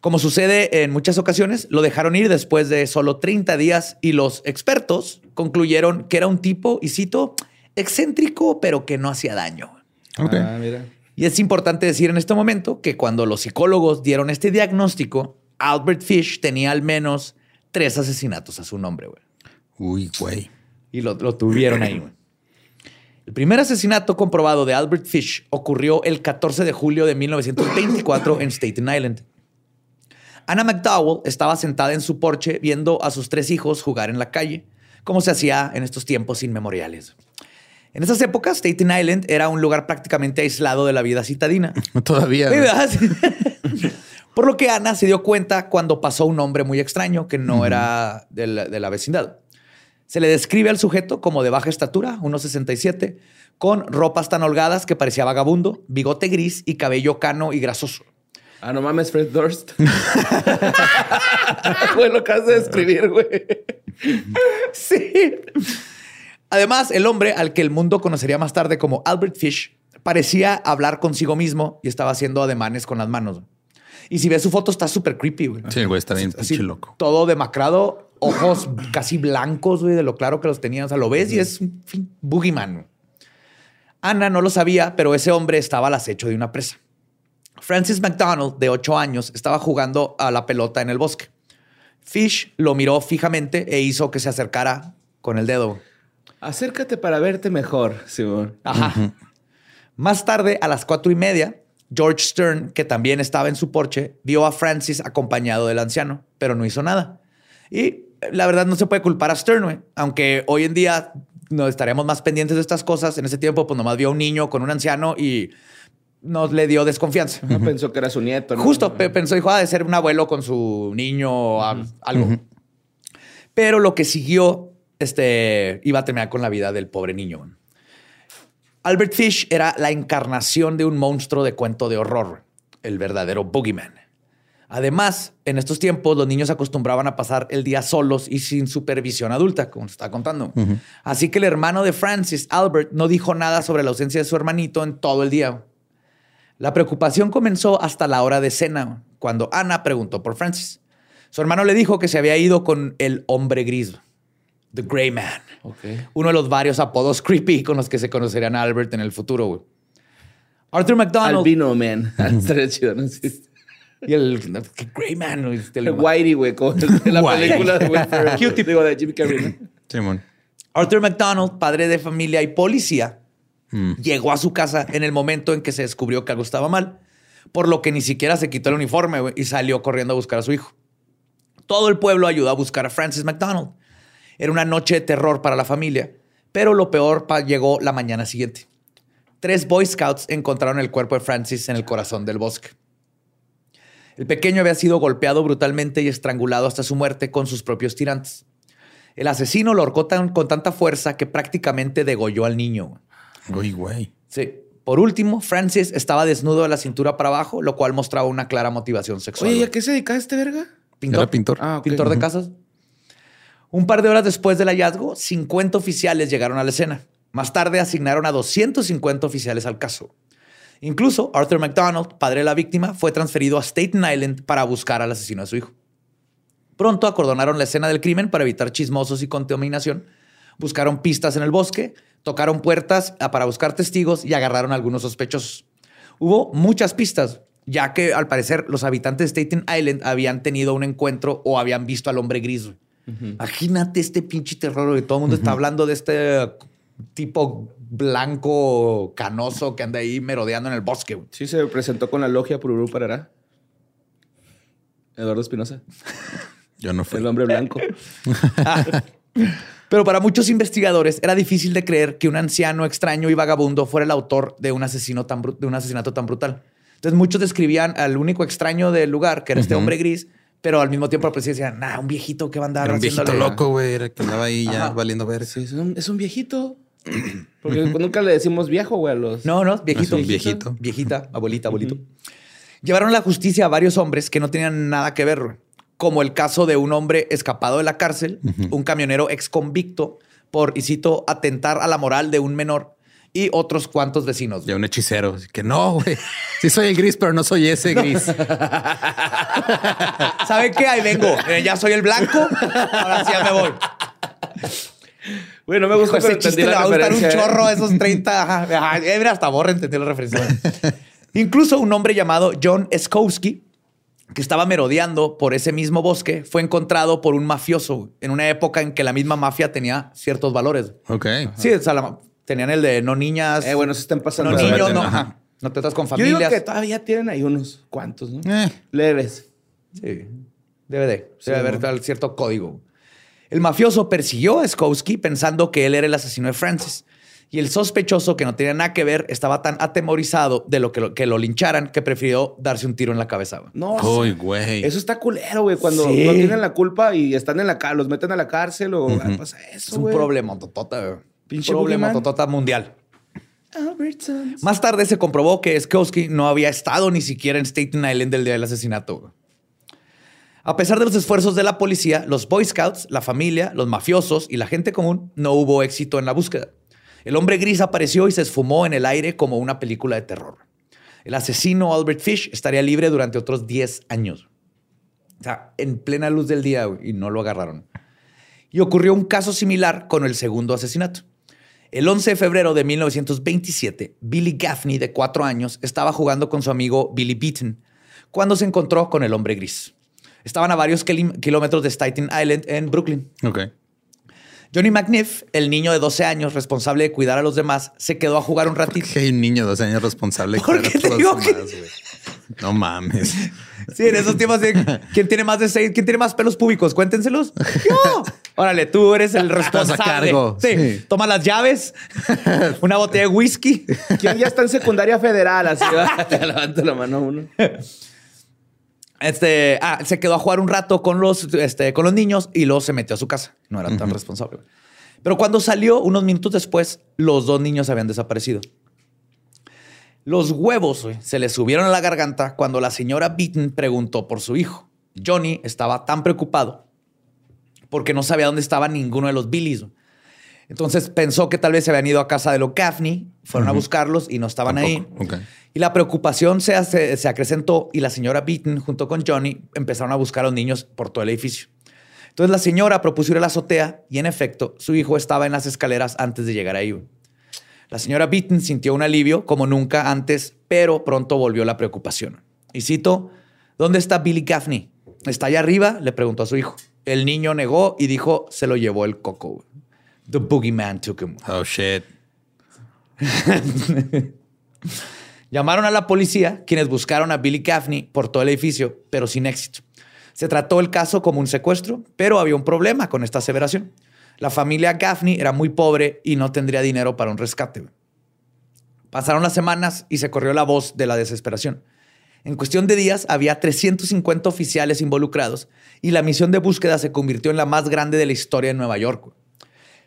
Como sucede en muchas ocasiones, lo dejaron ir después de solo 30 días y los expertos concluyeron que era un tipo, y cito, excéntrico, pero que no hacía daño. Ok. Ah, mira. Y es importante decir en este momento que cuando los psicólogos dieron este diagnóstico, Albert Fish tenía al menos tres asesinatos a su nombre. güey. Uy, güey. Y lo, lo tuvieron ahí. güey. El primer asesinato comprobado de Albert Fish ocurrió el 14 de julio de 1924 en Staten Island. Anna McDowell estaba sentada en su porche viendo a sus tres hijos jugar en la calle, como se hacía en estos tiempos inmemoriales. En esas épocas, Staten Island era un lugar prácticamente aislado de la vida citadina. Todavía. Por lo que Ana se dio cuenta cuando pasó un hombre muy extraño que no era de la, de la vecindad. Se le describe al sujeto como de baja estatura, 1,67, con ropas tan holgadas que parecía vagabundo, bigote gris y cabello cano y grasoso. Ah, no mames, Fred Durst. Güey, lo acabas de describir, güey. Sí. Además, el hombre al que el mundo conocería más tarde como Albert Fish parecía hablar consigo mismo y estaba haciendo ademanes con las manos. Y si ves su foto, está súper creepy, güey. Sí, güey, está bien Así, pinche loco. Todo demacrado, ojos casi blancos, güey, de lo claro que los tenía. O sea, lo ves y es un boogeyman. Ana no lo sabía, pero ese hombre estaba al acecho de una presa. Francis McDonald, de ocho años, estaba jugando a la pelota en el bosque. Fish lo miró fijamente e hizo que se acercara con el dedo. Acércate para verte mejor, Simón. Ajá. Más tarde, a las cuatro y media, George Stern, que también estaba en su porche, vio a Francis acompañado del anciano, pero no hizo nada. Y eh, la verdad no se puede culpar a Stern. Aunque hoy en día no estaremos más pendientes de estas cosas. En ese tiempo, pues nomás vio a un niño con un anciano y nos le dio desconfianza. No pensó que era su nieto, ¿no? Justo pe- pensó, dijo, ha de ser un abuelo con su niño algo. Pero lo que siguió, este, iba a terminar con la vida del pobre niño. Albert Fish era la encarnación de un monstruo de cuento de horror, el verdadero boogeyman. Además, en estos tiempos los niños acostumbraban a pasar el día solos y sin supervisión adulta, como se está contando. Así que el hermano de Francis, Albert, no dijo nada sobre la ausencia de su hermanito en todo el día. La preocupación comenzó hasta la hora de cena, cuando Ana preguntó por Francis. Su hermano le dijo que se había ido con el hombre gris, The Gray Man, uno de los varios apodos creepy con los que se conocerían a Albert en el futuro. güey. Arthur McDonald Albino Man. Sí. y el ¿qué Gray Man. este, el- Whitey, güey, como en la película de Will Ferrell. Digo, de Jimmy Carrey, ¿no? Simón. Arthur McDonald, padre de familia y policía, llegó a su casa en el momento en que se descubrió que algo estaba mal, por lo que ni siquiera se quitó el uniforme güey, y salió corriendo a buscar a su hijo. Todo el pueblo ayudó a buscar a Francis McDonald. Era una noche de terror para la familia, pero lo peor llegó la mañana siguiente. Tres Boy Scouts encontraron el cuerpo de Francis en el corazón del bosque. El pequeño había sido golpeado brutalmente y estrangulado hasta su muerte con sus propios tirantes. El asesino lo ahorcó con tanta fuerza que prácticamente degolló al niño. Uy, güey. Sí. Por último, Francis estaba desnudo de la cintura para abajo, lo cual mostraba una clara motivación sexual. Oye, ¿y a qué se dedicaba este verga? Pintor. Era pintor. Ah. Pintor de casas. Un par de horas después del hallazgo, 50 oficiales llegaron a la escena. Más tarde asignaron a 250 oficiales al caso. Incluso Arthur McDonald, padre de la víctima, fue transferido a Staten Island para buscar al asesino de su hijo. Pronto acordonaron la escena del crimen para evitar chismosos y contaminación. Buscaron pistas en el bosque, tocaron puertas ah, para buscar testigos y agarraron a algunos sospechosos. Hubo muchas pistas, ya que al parecer los habitantes de Staten Island habían tenido un encuentro o habían visto al hombre gris. Imagínate este pinche terror que todo el mundo está hablando de este tipo blanco canoso que anda ahí merodeando en el bosque. güey. Sí, se presentó con la logia Pururú Parará. Eduardo Espinosa, Yo no fui. el hombre blanco. Pero para muchos investigadores era difícil de creer que un anciano extraño y vagabundo fuera el autor de un, asesino tan de un asesinato tan brutal. Entonces muchos describían al único extraño del lugar, que era este hombre gris, pero al mismo tiempo al principio decían, nah, un viejito que va a andar Era un viejito haciéndole-". loco, güey. Era que andaba ahí ya Ajá. valiendo ver. Sí, es un, es un viejito. Porque nunca le decimos viejo, güey, a los... No, no, viejito. Es un viejito. Viejita, abuelita, abuelito. Llevaron a la justicia a varios hombres que no tenían nada que ver, güey. como el caso de un hombre escapado de la cárcel, un camionero ex convicto por, y cito, atentar a la moral de un menor y otros cuantos vecinos. Ya un hechicero. Así que no, güey. Sí soy el gris, pero no soy ese gris. ¿Sabe qué? Ahí vengo. Eh, ya soy el blanco. Ahora sí ya me voy. Güey, no me gusta, Ese pero chiste le la va a gustar un chorro esos 30. Ajá, ajá. Eh, mira, hasta borra entendí la referencia. Incluso un hombre llamado John Skowski, que estaba merodeando por ese mismo bosque, fue encontrado por un mafioso en una época en que la misma mafia tenía ciertos valores. Ok. Sí, o sea, la- tenían el de no niñas. Eh, bueno, se están pasando. no niños, no. ajá. No te estás con Yo digo familias. que todavía tienen ahí unos cuantos, ¿no? Eh, Leves. Sí, debe de. Sí, Debe haber cierto código. El mafioso persiguió a Skowski pensando que él era el asesino de Francis. Y el sospechoso, que no tenía nada que ver, estaba tan atemorizado de lo que lo, que lo lincharan que prefirió darse un tiro en la cabeza. güey. No, Uy, güey. Eso está culero, güey. Cuando Sí. no tienen la culpa y están en la cárcel, los meten a la cárcel o pasa eso, Es un güey. problema totota. güey. Pinche problema totota mundial. Albertsons. Más tarde se comprobó que Skowski no había estado ni siquiera en Staten Island el día del asesinato. A pesar de los esfuerzos de la policía, los Boy Scouts, la familia, los mafiosos y la gente común, no hubo éxito en la búsqueda. El hombre gris apareció y se esfumó en el aire como una película de terror. El asesino Albert Fish estaría libre durante otros 10 años. O sea, en plena luz del día y no lo agarraron. Y ocurrió un caso similar con el segundo asesinato. El 11 de febrero de 1927, Billy Gaffney, de cuatro años, estaba jugando con su amigo Billy Beaton cuando se encontró con el hombre gris. Estaban a varios kilómetros de Staten Island en Brooklyn. Ok. Johnny McNiff, el niño de 12 años responsable de cuidar a los demás, se quedó a jugar un ratito. Que hay un niño de 12 años responsable. de ¿Por cuidar a te todos digo los que- demás, güey. No mames. Sí, en esos tiempos, de, ¿quién tiene más de seis? ¿Quién tiene más pelos públicos? Cuéntenselos. Yo. Órale, tú eres el responsable. cargo. Sí. Sí. Toma las llaves, una botella de whisky. ¿Quién ya está en secundaria federal? Así va. Te levanta la mano uno. Este, ah, se quedó a jugar un rato con los, este, con los niños y luego se metió a su casa. No era tan responsable. Pero cuando salió, unos minutos después, los dos niños habían desaparecido. Los huevos se le subieron a la garganta cuando la señora Beaton preguntó por su hijo. Johnny estaba tan preocupado porque no sabía dónde estaba ninguno de los Billys. Entonces pensó que tal vez se habían ido a casa de los Gaffney, fueron a buscarlos y no estaban ahí. Tampoco. Ok. Y la preocupación se, hace- se acrecentó y la señora Beaton junto con Johnny empezaron a buscar a los niños por todo el edificio. Entonces la señora propuso ir a la azotea y en efecto su hijo estaba en las escaleras antes de llegar ahí. La señora Beaton sintió un alivio como nunca antes, pero pronto volvió la preocupación. Y cito, ¿dónde está Billy Gaffney? ¿Está allá arriba? Le preguntó a su hijo. El niño negó y dijo, se lo llevó el coco. The boogeyman took him. Oh, shit. Llamaron a la policía, quienes buscaron a Billy Gaffney por todo el edificio, pero sin éxito. Se trató el caso como un secuestro, pero había un problema con esta aseveración. La familia Gaffney era muy pobre y no tendría dinero para un rescate. Pasaron las semanas y se corrió la voz de la desesperación. En cuestión de días había 350 oficiales involucrados y la misión de búsqueda se convirtió en la más grande de la historia en Nueva York.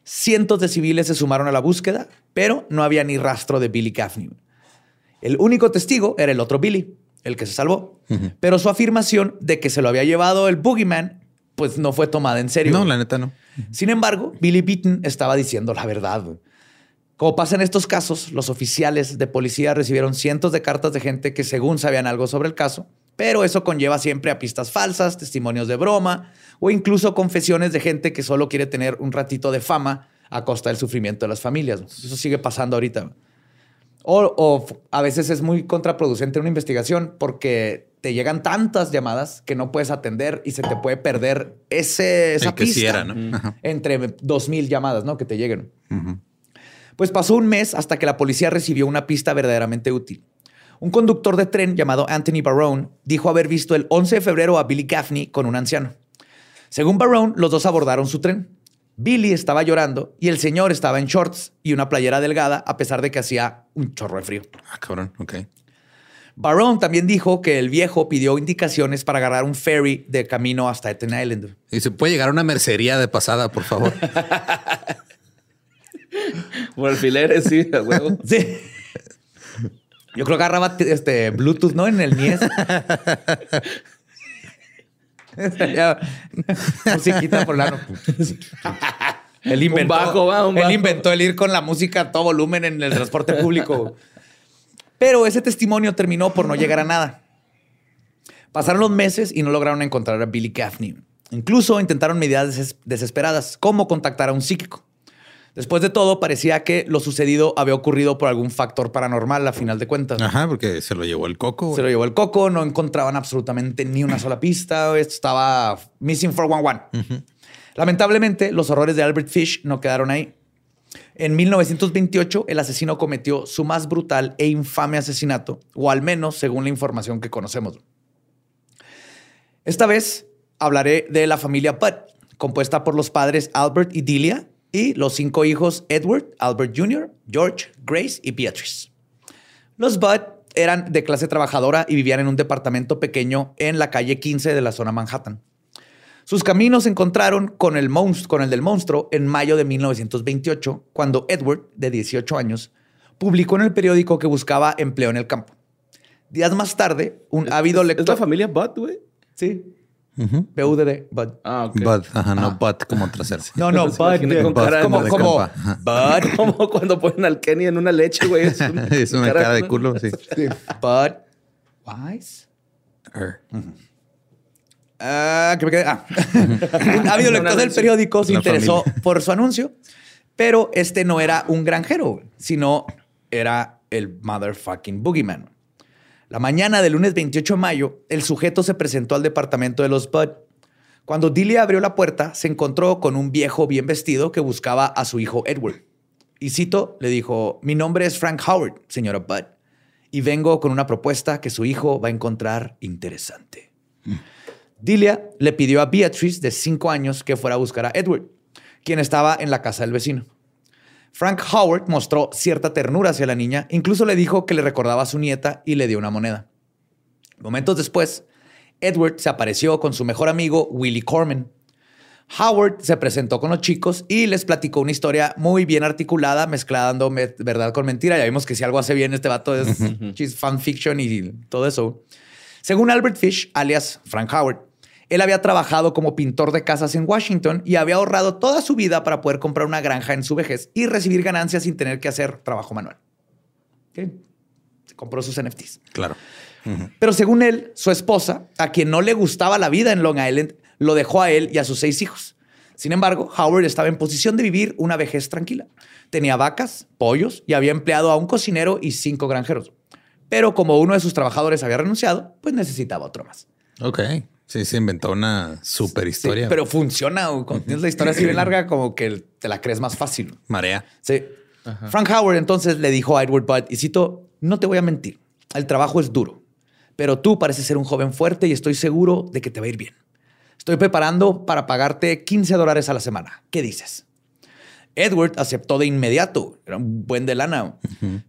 Cientos de civiles se sumaron a la búsqueda, pero no había ni rastro de Billy Gaffney. El único testigo era el otro Billy, el que se salvó. Pero su afirmación de que se lo había llevado el Boogeyman, pues no fue tomada en serio. No, la neta no. Sin embargo, Billy Beaton estaba diciendo la verdad. Como pasa en estos casos, los oficiales de policía recibieron cientos de cartas de gente que según sabían algo sobre el caso, pero eso conlleva siempre a pistas falsas, testimonios de broma o incluso confesiones de gente que solo quiere tener un ratito de fama a costa del sufrimiento de las familias. Eso sigue pasando ahorita. O, a veces es muy contraproducente una investigación porque te llegan tantas llamadas que no puedes atender y se te puede perder ese, esa pista entre dos mil llamadas ¿no? que te lleguen. Pues pasó un mes hasta que la policía recibió una pista verdaderamente útil. Un conductor de tren llamado Anthony Barone dijo haber visto el 11 de febrero a Billy Gaffney con un anciano. Según Barone, los dos abordaron su tren. Billy estaba llorando y el señor estaba en shorts y una playera delgada a pesar de que hacía un chorro de frío. Ah, cabrón, ok. Barone también dijo que el viejo pidió indicaciones para agarrar un ferry de camino hasta Eten Island. Y se puede llegar a una mercería de pasada, por favor. Por alfileres, sí, a huevo. Sí. Yo creo que agarraba este Bluetooth, ¿no? En el Mies. Musiquita por lado. Él inventó, bajo, él inventó el ir con la música a todo volumen en el transporte público. Pero ese testimonio terminó por no llegar a nada. Pasaron los meses y no lograron encontrar a Billy Gaffney. Incluso intentaron medidas desesperadas, como contactar a un psíquico. Después de todo, parecía que lo sucedido había ocurrido por algún factor paranormal a final de cuentas. Ajá, porque se lo llevó el coco. Se lo llevó el coco, no encontraban absolutamente ni una sola pista. Esto estaba missing 411. Lamentablemente, los horrores de Albert Fish no quedaron ahí. En 1928, el asesino cometió su más brutal e infame asesinato, o al menos según la información que conocemos. Esta vez hablaré de la familia Budd, compuesta por los padres Albert y Delia, y los cinco hijos Edward, Albert Jr., George, Grace y Beatrice. Los Budd eran de clase trabajadora y vivían en un departamento pequeño en la calle 15 de la zona Manhattan. Sus caminos se encontraron con el, con el del monstruo en mayo de 1928, cuando Edward, de 18 años, publicó en el periódico que buscaba empleo en el campo. Días más tarde, un ávido lector... ¿Es la familia Budd, güey? Sí. B-U-D-D, Bud. Ah, ok. Bud, ajá, no ah. Bud como trasero. No, no, Bud. Con cara como, como, Bud. Como cuando ponen al Kenny en una leche, güey. Es, es una cara, de culo, sí. Bud. Wise. Er. Ah, que me quedé. Ah. un ávido lector del periódico se interesó por su anuncio, pero este no era un granjero, sino era el motherfucking boogeyman. La mañana del lunes 28 de mayo, el sujeto se presentó al departamento de los Bud. Cuando Dilly abrió la puerta, se encontró con un viejo bien vestido que buscaba a su hijo Edward. Y cito, le dijo, mi nombre es Frank Howard, señora Bud, y vengo con una propuesta que su hijo va a encontrar interesante. Dilia le pidió a Beatrice, de cinco años, que fuera a buscar a Edward, quien estaba en la casa del vecino. Frank Howard mostró cierta ternura hacia la niña, incluso le dijo que le recordaba a su nieta y le dio una moneda. Momentos después, Edward se apareció con su mejor amigo Willie Corman. Howard se presentó con los chicos y les platicó una historia muy bien articulada, mezclando verdad con mentira. Ya vimos que si algo hace bien este vato es fanfiction y todo eso. Según Albert Fish, alias Frank Howard, él había trabajado como pintor de casas en Washington y había ahorrado toda su vida para poder comprar una granja en su vejez y recibir ganancias sin tener que hacer trabajo manual. Se compró sus NFTs. Claro. Pero según él, su esposa, a quien no le gustaba la vida en Long Island, lo dejó a él y a sus seis hijos. Sin embargo, Howard estaba en posición de vivir una vejez tranquila. Tenía vacas, pollos y había empleado a un cocinero y cinco granjeros. Pero como uno de sus trabajadores había renunciado, pues necesitaba otro más. Ok. Sí, se inventó una super historia. pero funciona. Cuando tienes la historia así bien larga, como que te la crees más fácil. Marea. Sí. Frank Howard entonces le dijo a Edward Budd, y cito, no te voy a mentir, el trabajo es duro, pero tú pareces ser un joven fuerte y estoy seguro de que te va a ir bien. Estoy preparando para pagarte 15 dólares a la semana. ¿Qué dices? Edward aceptó de inmediato, era un buen de lana,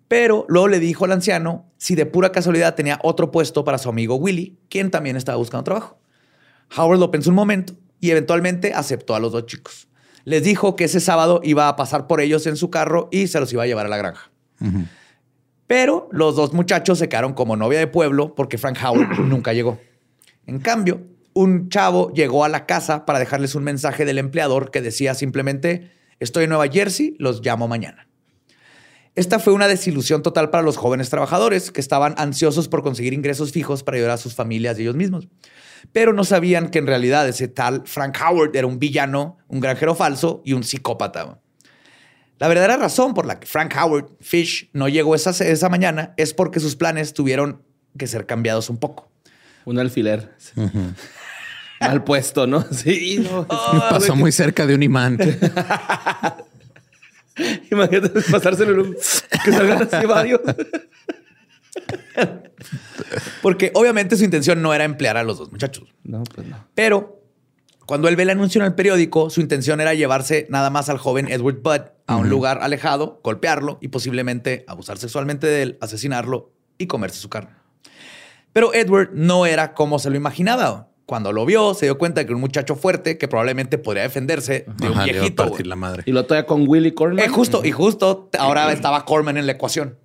pero luego le dijo al anciano si de pura casualidad tenía otro puesto para su amigo Willy, quien también estaba buscando trabajo. Howard lo pensó un momento y eventualmente aceptó a los dos chicos. Les dijo que ese sábado iba a pasar por ellos en su carro y se los iba a llevar a la granja. Pero los dos muchachos se quedaron como novia de pueblo porque Frank Howard nunca llegó. En cambio, un chavo llegó a la casa para dejarles un mensaje del empleador que decía simplemente, estoy en Nueva Jersey, los llamo mañana. Esta fue una desilusión total para los jóvenes trabajadores que estaban ansiosos por conseguir ingresos fijos para ayudar a sus familias y ellos mismos. Pero no sabían que en realidad ese tal Frank Howard era un villano, un granjero falso y un psicópata. La verdadera razón por la que Frank Howard Fish no llegó esa, esa mañana es porque sus planes tuvieron que ser cambiados un poco. Un alfiler. Mal puesto, ¿no? Sí, no. Pasó muy cerca de un imán. Imagínate pasárselo en un... que salgan así varios. Porque obviamente su intención no era emplear a los dos muchachos. No, pues no. Pero cuando él ve el anuncio en el periódico, su intención era llevarse nada más al joven Edward Budd a un lugar alejado, golpearlo y posiblemente abusar sexualmente de él, asesinarlo y comerse su carne. Pero Edward no era como se lo imaginaba. Cuando lo vio, se dio cuenta de que un muchacho fuerte que probablemente podría defenderse de un Ajá, le iba a viejito. partir güey. la madre. Y lo toca con Willy Corman. Eh, justo, y justo ahora estaba Corman en la ecuación.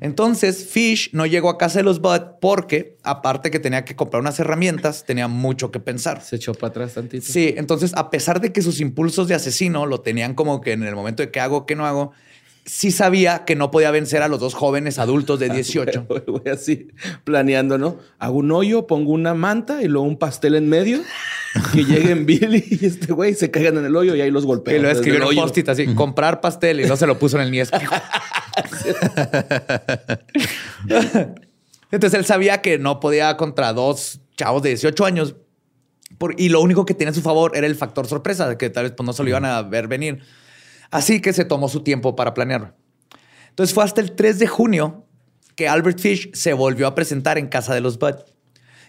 Entonces, Fish no llegó a casa de los Bud porque, aparte que tenía que comprar unas herramientas, tenía mucho que pensar. Se echó para atrás tantito. Sí, entonces, a pesar de que sus impulsos de asesino lo tenían como que en el momento de qué hago, qué no hago, sí sabía que no podía vencer a los dos jóvenes adultos de 18. Voy así planeando, ¿no? Hago un hoyo, pongo una manta y luego un pastel en medio. Que lleguen Billy y este güey se caigan en el hoyo y ahí los golpeo. Y lo escribió en post-it así, comprar pastel y no se lo puso en el niesco. Entonces él sabía que no podía contra dos chavos de 18 años por- y lo único que tenía a su favor era el factor sorpresa, que tal vez pues, no se lo iban a ver venir. Así que se tomó su tiempo para planearlo. Entonces fue hasta el 3 de junio que Albert Fish se volvió a presentar en casa de los Bud.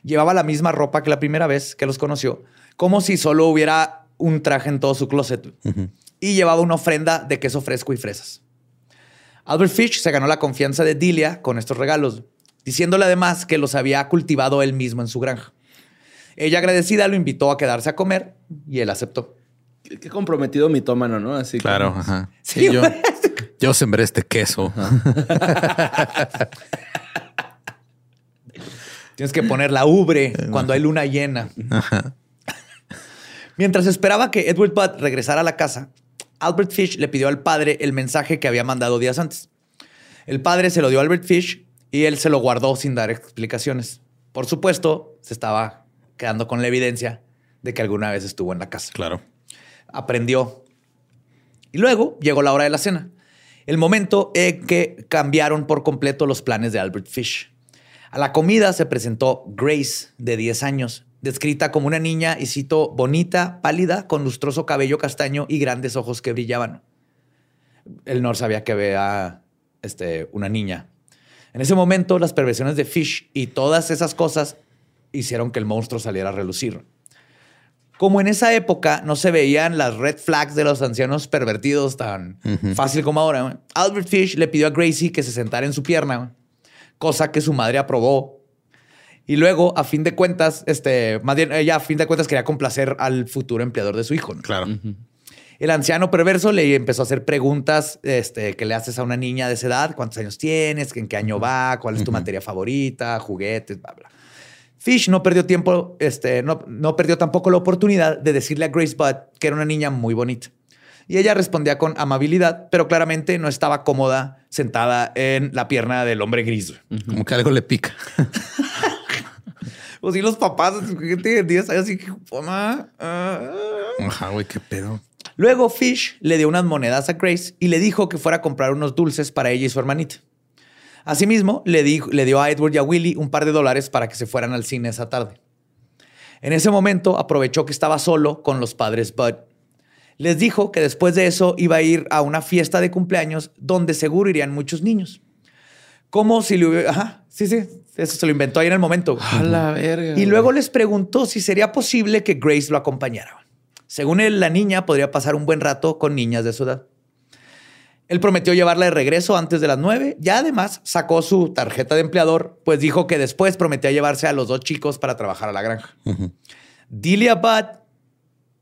Llevaba la misma ropa que la primera vez que los conoció, como si solo hubiera un traje en todo su closet. Y llevaba una ofrenda de queso fresco y fresas. Albert Fish se ganó la confianza de Delia con estos regalos, diciéndole además que los había cultivado él mismo en su granja. Ella agradecida lo invitó a quedarse a comer y él aceptó. Qué, comprometido mitómano, ¿no? Así que- Claro, ajá. Sí, Sí, yo, yo sembré este queso. Tienes que poner la ubre cuando hay luna llena. Mientras esperaba que Edward Budd regresara a la casa, Albert Fish le pidió al padre el mensaje que había mandado días antes. El padre se lo dio a Albert Fish y él se lo guardó sin dar explicaciones. Por supuesto, se estaba quedando con la evidencia de que alguna vez estuvo en la casa. Claro. Aprendió. Y luego llegó la hora de la cena. El momento en que cambiaron por completo los planes de Albert Fish. A la comida se presentó Grace, de 10 años, descrita como una niña, y cito, bonita, pálida, con lustroso cabello castaño y grandes ojos que brillaban. Él no sabía que vea este, una niña. En ese momento, las perversiones de Fish y todas esas cosas hicieron que el monstruo saliera a relucir. Como en esa época no se veían las red flags de los ancianos pervertidos tan fácil como ahora, Albert Fish le pidió a Gracie que se sentara en su pierna, cosa que su madre aprobó. Y luego, a fin de cuentas, este, más bien, ella a fin de cuentas quería complacer al futuro empleador de su hijo. ¿no? Claro. El anciano perverso le empezó a hacer preguntas este, que le haces a una niña de esa edad. ¿Cuántos años tienes? ¿En qué año va? ¿Cuál es tu materia favorita? Juguetes, bla, bla. Fish no perdió tiempo, este, no, no perdió tampoco la oportunidad de decirle a Grace Budd que era una niña muy bonita. Y ella respondía con amabilidad, pero claramente no estaba cómoda sentada en la pierna del hombre gris. Como que algo le pica. O si los papás, gente de 10 años, así que, mamá. ah". Ajá, güey, qué pedo. Luego Fish le dio unas monedas a Grace y le dijo que fuera a comprar unos dulces para ella y su hermanita. Asimismo, le, dijo- le dio a Edward y a Willy un par de dólares para que se fueran al cine esa tarde. En ese momento aprovechó que estaba solo con los padres Bud. Les dijo que después de eso iba a ir a una fiesta de cumpleaños donde seguro irían muchos niños. Como si le hubiera... Ajá, sí, sí, eso se lo inventó ahí en el momento. A la verga. Y luego les preguntó si sería posible que Grace lo acompañara. Según él, la niña podría pasar un buen rato con niñas de su edad. Él prometió llevarla de regreso antes de las nueve y además sacó su tarjeta de empleador, pues dijo que después prometía llevarse a los dos chicos para trabajar a la granja. Delia Budd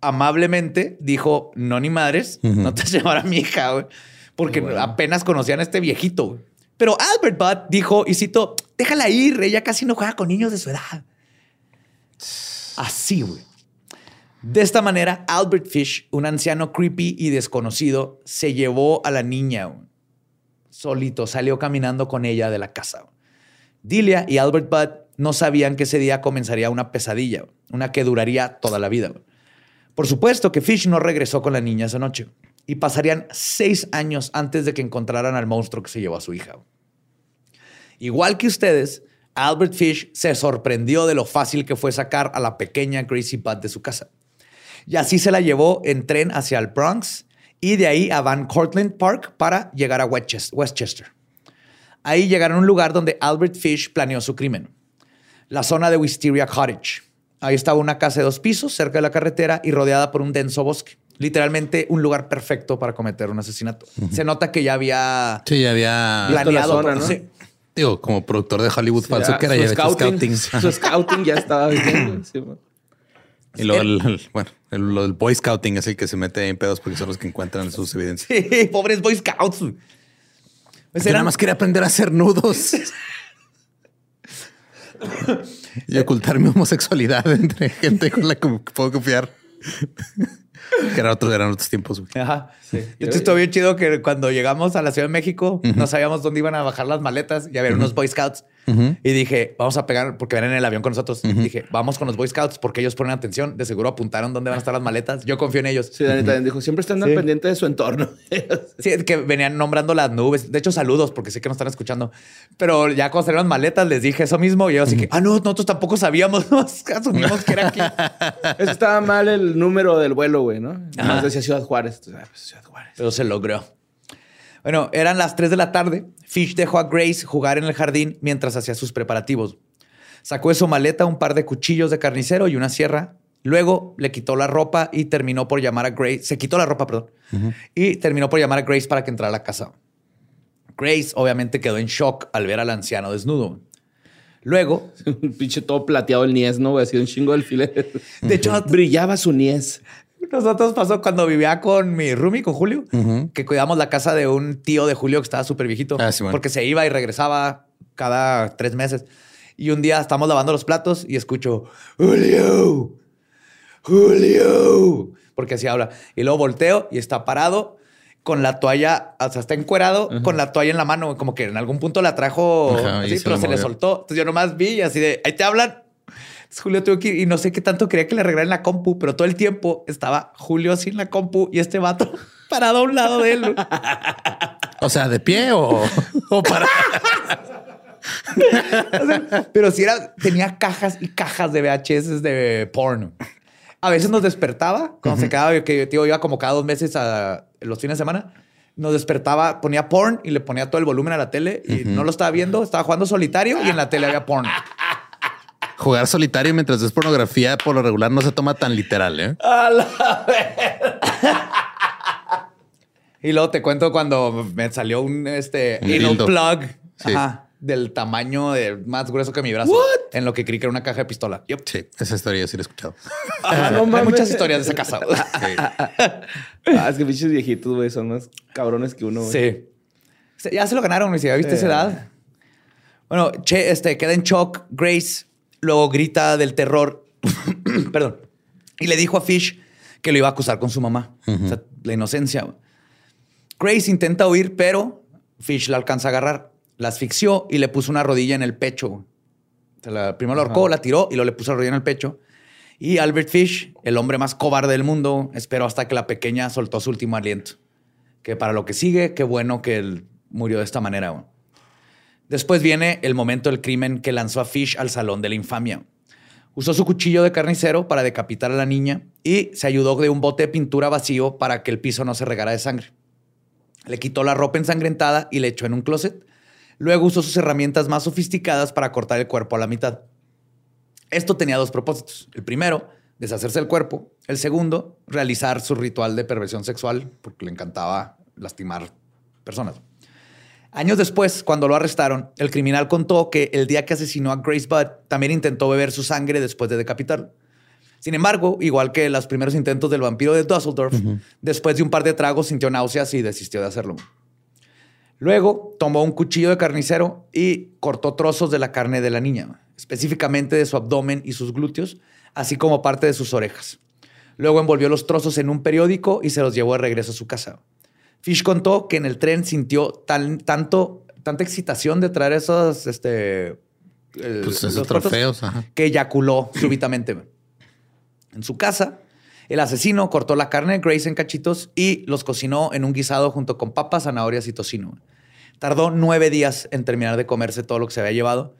amablemente dijo, no ni madres, no te vas a llevar a mi hija, güey, porque apenas conocían a este viejito. Pero Albert Budd dijo, y cito, déjala ir, ella casi no juega con niños de su edad. Así, güey. De esta manera, Albert Fish, un anciano creepy y desconocido, se llevó a la niña solito, salió caminando con ella de la casa. Delia y Albert Budd no sabían que ese día comenzaría una pesadilla, una que duraría toda la vida. Por supuesto que Fish no regresó con la niña esa noche y pasarían seis años antes de que encontraran al monstruo que se llevó a su hija. Igual que ustedes, Albert Fish se sorprendió de lo fácil que fue sacar a la pequeña Gracie Budd de su casa. Y así se la llevó en tren hacia el Bronx y de ahí a Van Cortlandt Park para llegar a Westches- Westchester. Ahí llegaron a un lugar donde Albert Fish planeó su crimen, la zona de Wisteria Cottage. Ahí estaba una casa de dos pisos cerca de la carretera y rodeada por un denso bosque. Literalmente un lugar perfecto para cometer un asesinato. Se nota que ya había Sí, ya había. Plan- planeado. zona. ¿no? Sí. Digo, como productor de Hollywood falso Ya, que era, su ya hecho scouting, scouting. Su scouting ya estaba bien. sí, man. Y luego, el, el- bueno, el, lo del Boy Scouting es el que se mete en pedos porque son los que encuentran sus evidencias. Sí, pobres Boy Scouts. Pues Yo nada más quería aprender a hacer nudos. y ocultar mi homosexualidad entre gente con la que puedo confiar. que eran otros, eran otros tiempos. güey. Ajá. Sí. Entonces estuvo bien chido que cuando llegamos a la Ciudad de México no sabíamos dónde iban a bajar las maletas y había unos Boy Scouts. Y dije, vamos a pegar, porque venían en el avión con nosotros. Dije, vamos con los Boy Scouts porque ellos ponen atención. De seguro apuntaron dónde van a estar las maletas. Yo confío en ellos. Sí, Dani también dijo, siempre están al Sí. pendiente de su entorno. Sí, que venían nombrando las nubes. De hecho, saludos porque sé que nos están escuchando. Pero ya cuando salieron las maletas les dije eso mismo y ellos así que, ah, no, nosotros tampoco sabíamos. Asumimos que era aquí. Eso estaba mal el número del vuelo, güey, ¿no? Más decía Ciudad Juárez. Entonces, ah, pues, Ciudad Juárez. Pero se logró. Bueno, eran las 3 de la tarde. Fish dejó a Grace jugar en el jardín mientras hacía sus preparativos. Sacó de su maleta un par de cuchillos de carnicero y una sierra. Luego le quitó la ropa y terminó por llamar a Grace. Se quitó la ropa, perdón. Y terminó por llamar a Grace para que entrara a la casa. Grace obviamente quedó en shock al ver al anciano desnudo. Luego, Un pinche todo plateado el niés, ¿no? Así un chingo del alfiler. de hecho, Brillaba su niés. Nosotros pasó cuando vivía con mi roomie, con Julio, que cuidamos la casa de un tío de Julio que estaba súper viejito. Ah, sí, bueno. Porque se iba y regresaba cada tres meses. Y un día estamos lavando los platos y escucho, Julio, Julio, porque así habla. Y luego volteo y está parado con la toalla, o sea, está encuerado con la toalla en la mano, como que en algún punto la trajo Ajá, así, se pero se le movió. soltó. Entonces yo nomás vi y así de, ahí te hablan. Julio tuvo que ir y no sé qué tanto quería que le regalen la compu, pero todo el tiempo estaba Julio sin la compu y este vato parado a un lado de él. O sea, de pie o, o para. O sea, pero si era, tenía cajas y cajas de VHS de porno. A veces nos despertaba cuando se quedaba, que tío iba como cada dos meses a los fines de semana. Nos despertaba, ponía porn y le ponía todo el volumen a la tele y no lo estaba viendo. Estaba jugando solitario y en la tele había porn. Jugar solitario mientras es pornografía, por lo regular no se toma tan literal, ¿eh? Y luego te cuento cuando me salió un este Un dildo. plug Sí. ajá, del tamaño de más grueso que mi brazo. En lo que creí que era una caja de pistola. Sí, esa historia yo sí la he escuchado. Ah, no Hay muchas historias de esa casa. Sí. Ah, es que pinches viejitos, güey, son más cabrones que uno, sí. Ya se lo ganaron. Si ya viste Sí. esa edad. Bueno, Che este, queda en shock. Grace luego grita del terror. Perdón. Y le dijo a Fish que lo iba a acusar con su mamá. O sea, la inocencia. Grace intenta huir, pero Fish la alcanza a agarrar. La asfixió y le puso una rodilla en el pecho. la- primero la ahorcó, la tiró y luego le puso la rodilla en el pecho. Y Albert Fish, el hombre más cobarde del mundo, esperó hasta que la pequeña soltó su último aliento. Que para lo que sigue, qué bueno que él murió de esta manera. Después viene el momento del crimen que lanzó a Fish al salón de la infamia. Usó su cuchillo de carnicero para decapitar a la niña y se ayudó de un bote de pintura vacío para que el piso no se regara de sangre. Le quitó la ropa ensangrentada y le echó en un closet. Luego usó sus herramientas más sofisticadas para cortar el cuerpo a la mitad. Esto tenía dos propósitos. El primero, deshacerse del cuerpo. El segundo, realizar su ritual de perversión sexual, porque le encantaba lastimar personas. Años después, cuando lo arrestaron, el criminal contó que el día que asesinó a Grace Budd también intentó beber su sangre después de decapitarlo. Sin embargo, igual que los primeros intentos del vampiro de Dusseldorf, después de un par de tragos sintió náuseas y desistió de hacerlo. Luego tomó un cuchillo de carnicero y cortó trozos de la carne de la niña, específicamente de su abdomen y sus glúteos, así como parte de sus orejas. Luego envolvió los trozos en un periódico y se los llevó de regreso a su casa. Fish contó que en el tren sintió tanto, tanta excitación de traer esos, este, pues esos trofeos, que eyaculó súbitamente. En su casa, el asesino cortó la carne de Grace en cachitos y los cocinó en un guisado junto con papas, zanahorias y tocino. Tardó nueve días en terminar de comerse todo lo que se había llevado.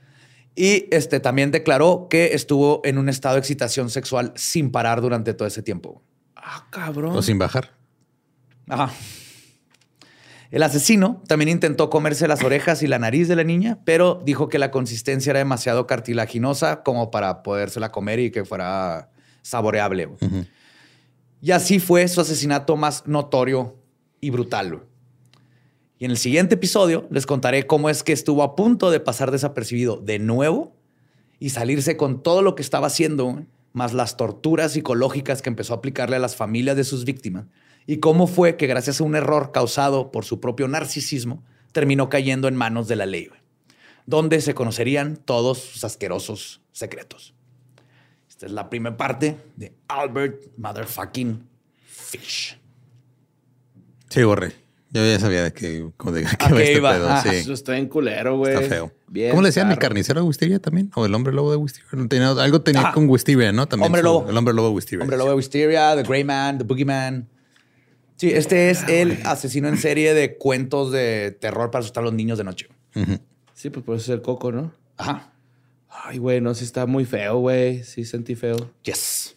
Y este, también declaró que estuvo en un estado de excitación sexual sin parar durante todo ese tiempo. Ah, cabrón. O sin bajar. Ajá. El asesino también intentó comerse las orejas y la nariz de la niña, pero dijo que la consistencia era demasiado cartilaginosa como para podérsela comer y que fuera saboreable. Y así fue su asesinato más notorio y brutal. Y en el siguiente episodio les contaré cómo es que estuvo a punto de pasar desapercibido de nuevo y salirse con todo lo que estaba haciendo, más las torturas psicológicas que empezó a aplicarle a las familias de sus víctimas, y cómo fue que gracias a un error causado por su propio narcisismo, terminó cayendo en manos de la ley, donde se conocerían todos sus asquerosos secretos. Esta es la primera parte de Albert Motherfucking Fish. Sí, borré. Yo ya sabía de qué, de, qué este pedo. Ah, Eso está en culero, güey. Está feo. ¿Cómo le decían? ¿El carnicero de Wisteria también? ¿O el hombre lobo de Wisteria? algo tenía con Wisteria, ¿no? También hombre lobo. El hombre lobo de Wisteria. Hombre lobo de Wisteria, The Grey Man, The Boogeyman. Sí, este es el asesino en serie de cuentos de terror para asustar a los niños de noche. Sí, pues por eso es el coco, ¿no? Ajá. Ay, güey, no, sí está muy feo, güey. Sí sentí feo. Yes.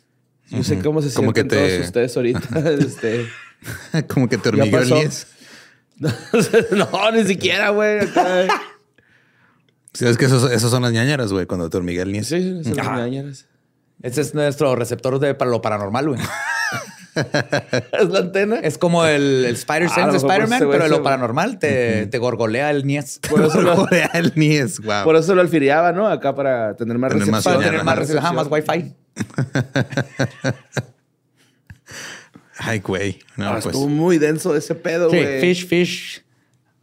Yo sé cómo se sienten todos ustedes ahorita. este... Como que te hormigueó el nies. no, ni siquiera, güey. Sí, es que esos, son las ñañaras, güey, cuando te hormiguea el. Sí, son las ñañaras. Ese es nuestro receptor de para lo paranormal, güey. Es la antena. Es como el, Spider-Sense ah, de Spider-Man, pero en lo paranormal te, te gorgolea el Nies. Por eso lo gorgolea el Nies, wow. Por eso lo alfiriaba, ¿no? Acá para tener más tener recepción. Para tener más recepción, más Wi-Fi. Ay, güey. No, ah, pues. Estuvo muy denso ese pedo, güey. Sí, Fish, Fish.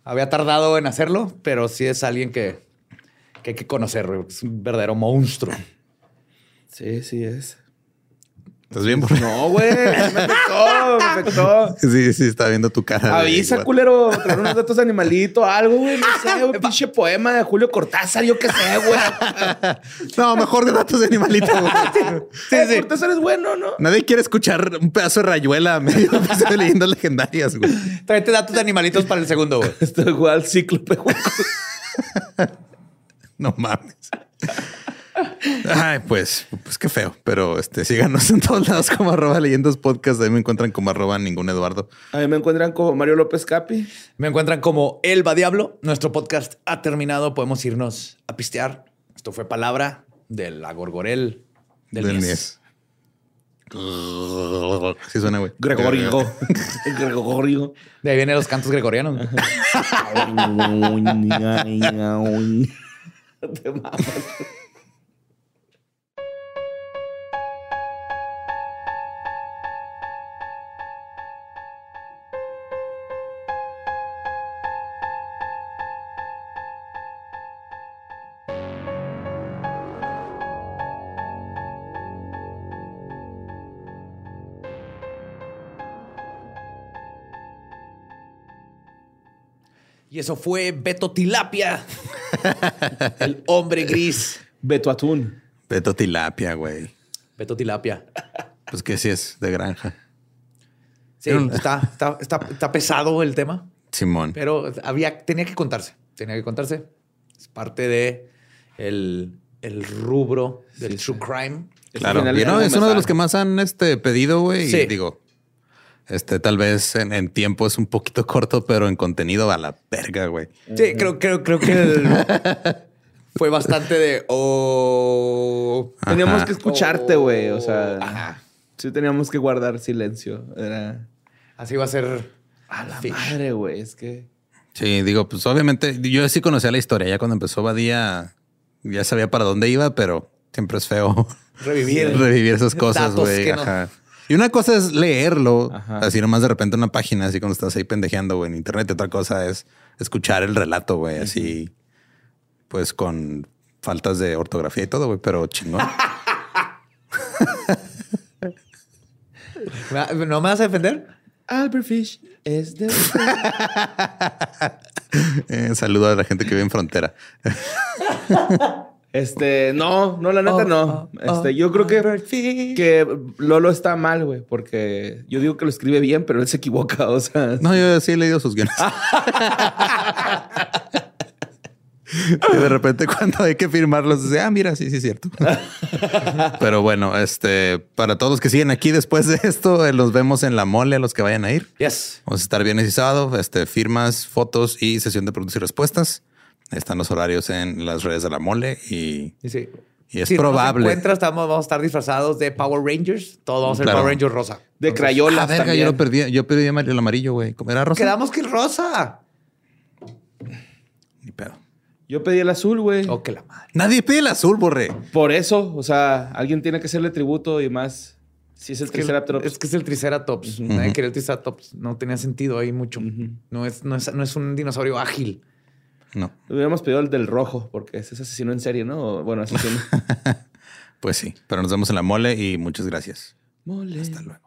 Había tardado en hacerlo, pero sí es alguien que, que hay que conocer. Es un verdadero monstruo. Sí, sí es. ¿Estás bien? No, güey. Me afectó, me afectó. Sí, sí, está viendo tu cara. Avisa, culero. Traer unos datos de animalito, algo, güey. No sé, un pinche poema de Julio Cortázar, yo qué sé, güey. no, mejor de datos de animalito, güey. Sí, sí. Cortázar es bueno, ¿no? Nadie quiere escuchar un pedazo de rayuela medio de leyendas legendarias, güey. Tráete datos de animalitos para el segundo, güey. Esto es igual cíclope, güey. no mames. Ay, pues, pues qué feo. Pero este, síganos en todos lados como arroba leyendas podcast. Ahí me encuentran como arroba ningún Eduardo. Ahí me encuentran como Mario López Capi. Me encuentran como Elba Diablo. Nuestro podcast ha terminado. Podemos irnos a pistear. Esto fue palabra de la Gorgorel del, del Mies. Sí suena, güey. Gregorio. Gregorio. De ahí vienen los cantos gregorianos. Te Y eso fue Beto Tilapia, el hombre gris. Beto Atún. Beto Tilapia, güey. Beto Tilapia. Pues que sí es de granja. Sí, está, está, pesado el tema. Simón. Pero había, tenía que contarse. Tenía que contarse. Es parte de el, rubro del true crime. Claro. es uno de los que más han este, pedido, güey. Sí. Y digo, este, tal vez en, tiempo es un poquito corto, pero en contenido a la verga, güey. Sí, creo, creo, creo que fue bastante de oh. Teníamos que escucharte, güey. O sea, sí teníamos que guardar silencio. Era así va a ser. A la madre, güey. Es que Sí, digo, pues obviamente yo sí conocía la historia. Ya cuando empezó Badía, ya sabía para dónde iba, pero siempre es feo Revivir. revivir esas cosas, güey. no- Ajá. Y una cosa es leerlo, Ajá. así nomás de repente una página, así cuando estás ahí pendejeando güey, en internet. Y otra cosa es escuchar el relato, güey, así, pues con faltas de ortografía y todo, güey, pero chingón. ¿No me vas a defender? Albert Fish es de... Eh, saludo a la gente que vive en frontera. Este, no, no, la neta Oh, no. oh, Este, oh, yo creo que, que Lolo está mal, güey, porque yo digo que lo escribe bien, pero él se equivoca, o sea. No, yo sí he leído sus guiones. Y de repente cuando hay que firmarlos, dice, ah, mira, sí, sí es cierto. Pero bueno, este, para todos los que siguen aquí después de esto, eh, los vemos en la mole a los que vayan a ir. Yes. Vamos a estar viernes y sábado, este, firmas, fotos y sesión de preguntas y respuestas. Están los horarios en las redes de la mole y, Y sí. y es Si probable. encuentras, estamos, vamos a estar disfrazados de Power Rangers. Todos vamos a ser Claro. Power Rangers rosa. De Entonces, crayolas Ah, verga, también. yo lo perdí. Yo perdí el amarillo, güey. ¿Cómo era rosa? Quedamos que el rosa. Ni pedo. Yo pedí el azul, güey. Oh, que la madre. Nadie pide el azul, borre. Por eso, o sea, alguien tiene que hacerle tributo y más. Si es el Es que, Triceratops. es que es el Triceratops. Nadie quería el Triceratops. No tenía sentido ahí mucho. no, es, no, es, no es un dinosaurio ágil. No, Hubiéramos pedido el del rojo, porque ese es asesino en serie, ¿no? Bueno, asesino. pues sí. Pero nos vemos en la mole y muchas gracias. Mole. Hasta luego.